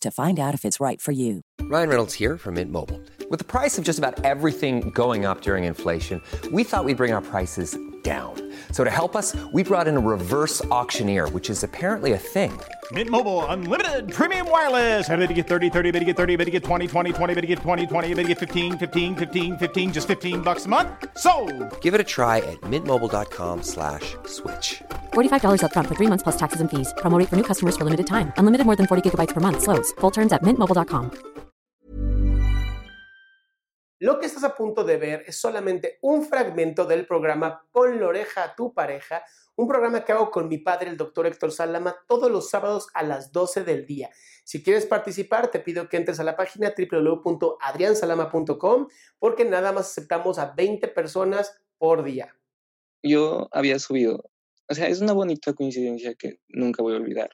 to find out if it's right for you. Ryan Reynolds here from Mint Mobile. With the price of just about everything going up during inflation, we thought we'd bring our prices down. So to help us, we brought in a reverse auctioneer, which is apparently a thing. Mint Mobile unlimited premium wireless. Ready to get 30, 30, bit to get 30, bit to get 20, 20, 20, bit to get 20, 20, bit to get 15, 15, 15, 15 just 15 bucks a month. So, Give it a try at mintmobile.com/switch. slash $45 upfront for three months plus taxes and fees. Promo rate for new customers for limited time. Unlimited more than 40 gigabytes per month. Slows. Full terms at mintmobile.com. Lo que estás a punto de ver es solamente un fragmento del programa Pon la oreja a tu pareja, un programa que hago con mi padre, el doctor Héctor Salama, todos los sábados a las 12 del día. Si quieres participar, te pido que entres a la página www.adriansalama.com porque nada más aceptamos a 20 personas por día. yo había subido, o sea, es una bonita coincidencia que nunca voy a olvidar.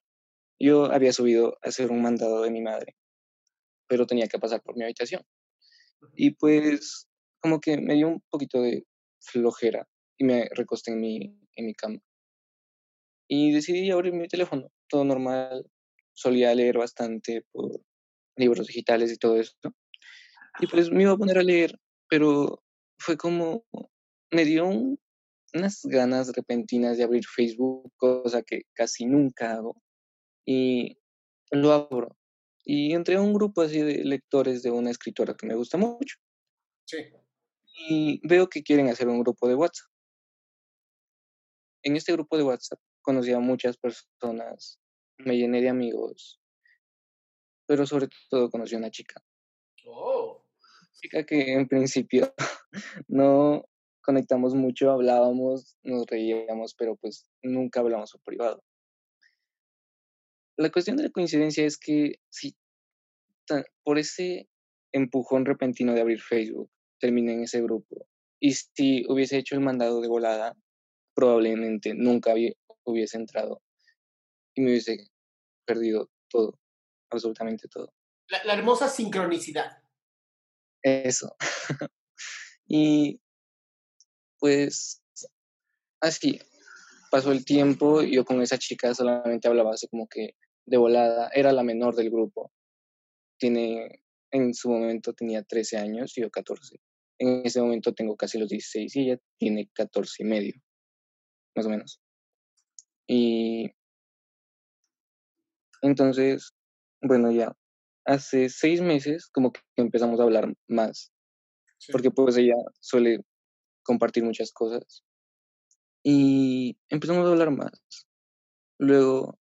Yo había subido a hacer un mandado de mi madre, pero tenía que pasar por mi habitación. Y pues como que me dio un poquito de flojera y me recosté en mi, en mi cama. Y decidí abrir mi teléfono, todo normal. Solía leer bastante por libros digitales y todo esto. Y pues me iba a poner a leer, pero fue como, me dio un- unas ganas repentinas de abrir Facebook, cosa que casi nunca hago. Y lo abro. Y entré a un grupo así de lectores de una escritora que me gusta mucho. Sí. Y veo que quieren hacer un grupo de WhatsApp. En este grupo de WhatsApp conocí a muchas personas, me llené de amigos, pero sobre todo conocí a una chica. Oh. chica que en principio no conectamos mucho, hablábamos, nos reíamos, pero pues nunca hablamos por privado. La cuestión de la coincidencia es que si ta- por ese empujón repentino de abrir Facebook terminé en ese grupo y si hubiese hecho el mandado de volada, probablemente nunca hubiese entrado y me hubiese perdido todo, absolutamente todo. La, la hermosa sincronicidad. Eso. y pues así pasó el tiempo, yo con esa chica solamente hablaba así como que de volada, era la menor del grupo. Tiene, en su momento tenía 13 años y yo 14. En ese momento tengo casi los 16 y ella tiene 14 y medio, más o menos. Y entonces, bueno, ya hace seis meses como que empezamos a hablar más porque pues ella suele compartir muchas cosas. Y empezamos a hablar más. Luego,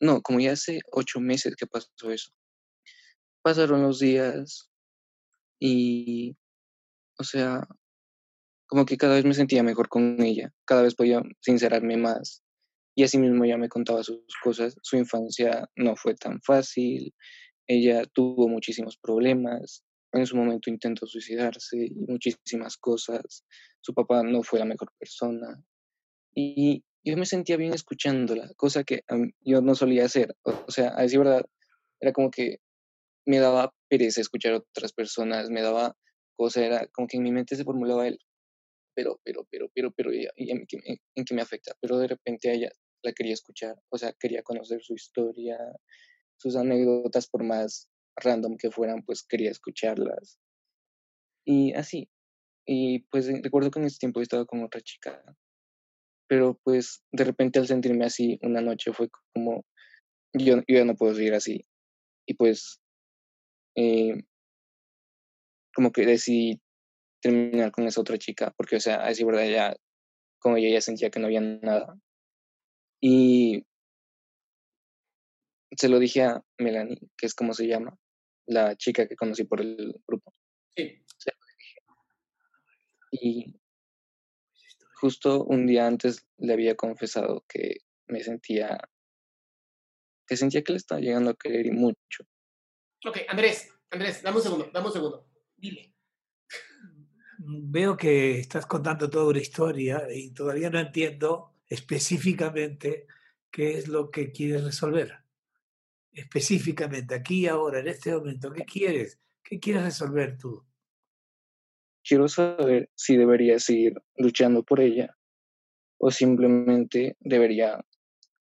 no, como ya hace ocho meses que pasó eso. Pasaron los días y, o sea, como que cada vez me sentía mejor con ella, cada vez podía sincerarme más. Y así mismo ella me contaba sus cosas. Su infancia no fue tan fácil, ella tuvo muchísimos problemas, en su momento intentó suicidarse y muchísimas cosas. Su papá no fue la mejor persona. Y yo me sentía bien escuchándola, cosa que yo no solía hacer. O sea, a decir verdad, era como que me daba pereza escuchar a otras personas, me daba cosa, era como que en mi mente se formulaba el, pero, pero, pero, pero, pero, y, y en, qué, en- en qué me afecta. Pero de repente a ella la quería escuchar, o sea, quería conocer su historia, sus anécdotas, por más random que fueran, pues quería escucharlas. Y así. Y pues recuerdo que en ese tiempo estaba con otra chica. Pero pues de repente al sentirme así una noche fue como, yo, ya no puedo seguir así. Y pues eh, como que decidí terminar con esa otra chica, porque, o sea, a decir verdad, ya, como ella ya sentía que no había nada. Y se lo dije a Melanie, que es como se llama, la chica que conocí por el grupo. Sí. Y justo un día antes le había confesado que me sentía, que sentía que le estaba llegando a querer y mucho. Ok, Andrés, Andrés, dame un segundo, dame un segundo. Dile. Veo que estás contando toda una historia y todavía no entiendo específicamente qué es lo que quieres resolver. Específicamente, aquí y ahora, en este momento, ¿qué quieres? ¿Qué quieres resolver tú? Quiero saber si debería seguir luchando por ella o simplemente debería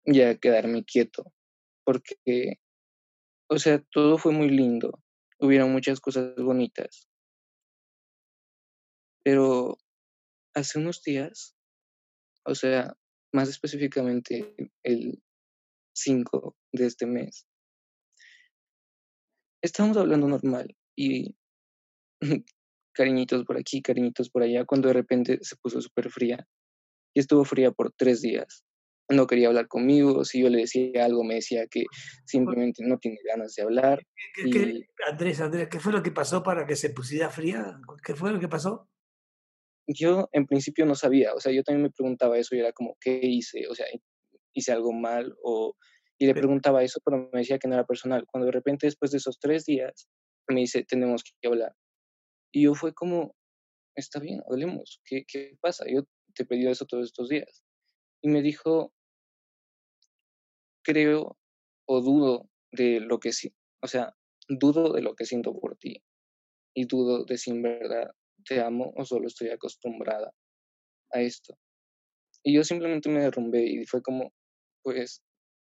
ya quedarme quieto. Porque, o sea, todo fue muy lindo. Hubieron muchas cosas bonitas. Pero hace unos días, o sea, más específicamente el 5 de este mes, estábamos hablando normal y cariñitos por aquí, cariñitos por allá, cuando de repente se puso súper fría y estuvo fría por tres días. No quería hablar conmigo, si yo le decía algo me decía que simplemente no tiene ganas de hablar. ¿Qué, qué, Andrés, Andrés, ¿qué fue lo que pasó para que se pusiera fría? ¿Qué fue lo que pasó? yo en principio no sabía, o sea, yo también me preguntaba eso y era como, ¿qué hice? O sea, hice algo mal o... Y le preguntaba eso, pero me decía que no era personal. Cuando de repente después de esos tres días me dice, tenemos que hablar. Y yo fue como, está bien, hablemos, ¿qué, qué pasa? Yo te pedido eso todos estos días. Y me dijo, creo o dudo de lo que sí, o sea, dudo de lo que siento por ti y dudo de si en verdad te amo o solo estoy acostumbrada a esto. Y yo simplemente me derrumbé y fue como, pues,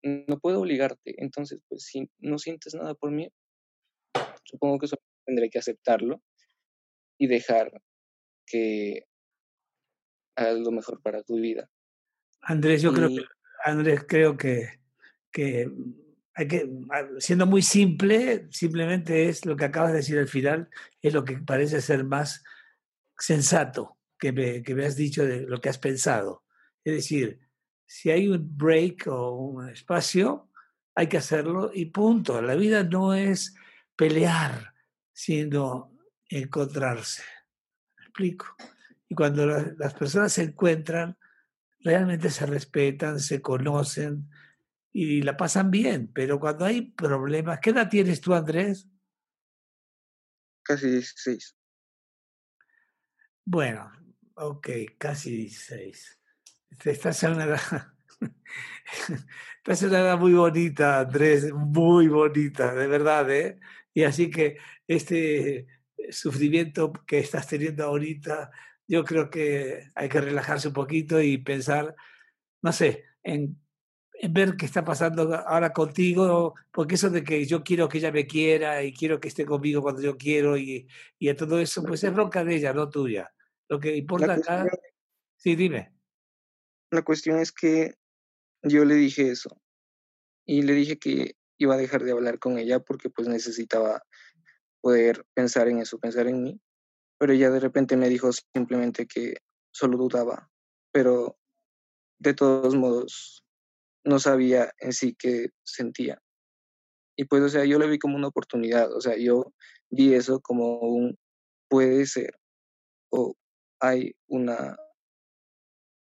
no puedo obligarte, entonces, pues, si no sientes nada por mí, supongo que solo tendré que aceptarlo y dejar que hagas lo mejor para tu vida. Andrés, yo creo que, Andrés, creo que, que hay que, siendo muy simple, simplemente es lo que acabas de decir al final, es lo que parece ser más sensato que me, que me has dicho de lo que has pensado. Es decir, si hay un break o un espacio, hay que hacerlo y punto. La vida no es pelear, sino encontrarse. ¿Me explico? Y cuando las personas se encuentran, realmente se respetan, se conocen y la pasan bien. Pero cuando hay problemas, ¿qué edad tienes tú, Andrés? Casi 16. Bueno, ok, casi 16. Estás en una edad, estás en una edad muy bonita, Andrés, muy bonita, de verdad, ¿eh? Y así que este sufrimiento que estás teniendo ahorita, yo creo que hay que relajarse un poquito y pensar, no sé, en, en, ver qué está pasando ahora contigo, porque eso de que yo quiero que ella me quiera y quiero que esté conmigo cuando yo quiero y, y a todo eso, pues es bronca de ella, no tuya. Lo que importa acá. Sí, dime. La cuestión es que yo le dije eso. Y le dije que iba a dejar de hablar con ella porque pues necesitaba poder pensar en eso, pensar en mí. Pero ella de repente me dijo simplemente que solo dudaba. Pero de todos modos no sabía en sí qué sentía. Y pues, o sea, yo le vi como una oportunidad. O sea, yo vi eso como un puede ser. O hay una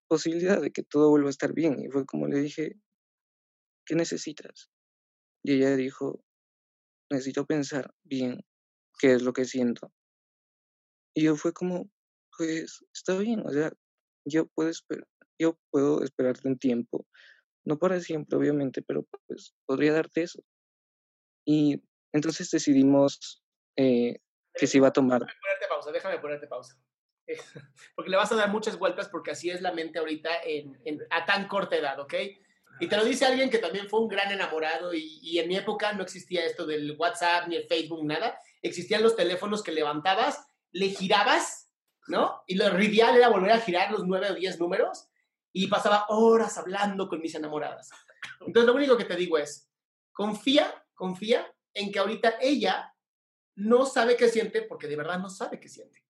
posibilidad de que todo vuelva a estar bien. Y fue como le dije, ¿qué necesitas? Y ella dijo, necesito pensar bien qué es lo que siento. Y yo fue como, pues está bien, o sea, yo puedo, esperar, yo puedo esperarte un tiempo, no para siempre, obviamente, pero pues podría darte eso. Y entonces decidimos eh, que se iba a tomar. Déjame ponerte pausa, déjame ponerte pausa. porque le vas a dar muchas vueltas porque así es la mente ahorita en, a tan corta edad, ¿ok? Y te lo dice alguien que también fue un gran enamorado y, y, en mi época no existía esto del WhatsApp ni el Facebook, nada. Existían los teléfonos que levantabas, le girabas, ¿no? Y lo trivial era volver a girar los nueve o diez números y pasaba horas hablando con mis enamoradas. Entonces lo único que te digo es, confía, confía en que ahorita ella no sabe qué siente porque de verdad no sabe qué siente.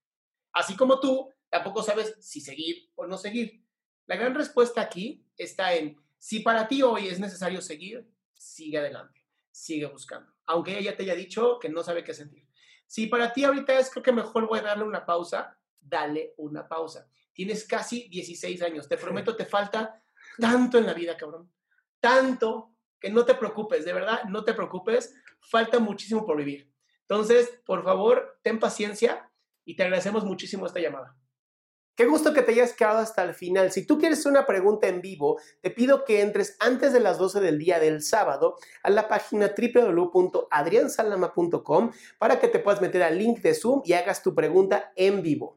Así como tú tampoco sabes si seguir o no seguir. La gran respuesta aquí está en si para ti hoy es necesario seguir, sigue adelante, sigue buscando. Aunque ella te haya dicho que no sabe qué sentir. Si para ti ahorita es creo que mejor voy a darle una pausa, dale una pausa. Tienes casi 16 años, te prometo, te falta tanto en la vida, cabrón. Tanto que no te preocupes, de verdad, no te preocupes, falta muchísimo por vivir. Entonces, por favor, ten paciencia y te agradecemos muchísimo esta llamada. Qué gusto que te hayas quedado hasta el final. Si tú quieres una pregunta en vivo, te pido que entres antes de las 12 del día del sábado a la página www.adriansalama.com para que te puedas meter al link de Zoom y hagas tu pregunta en vivo.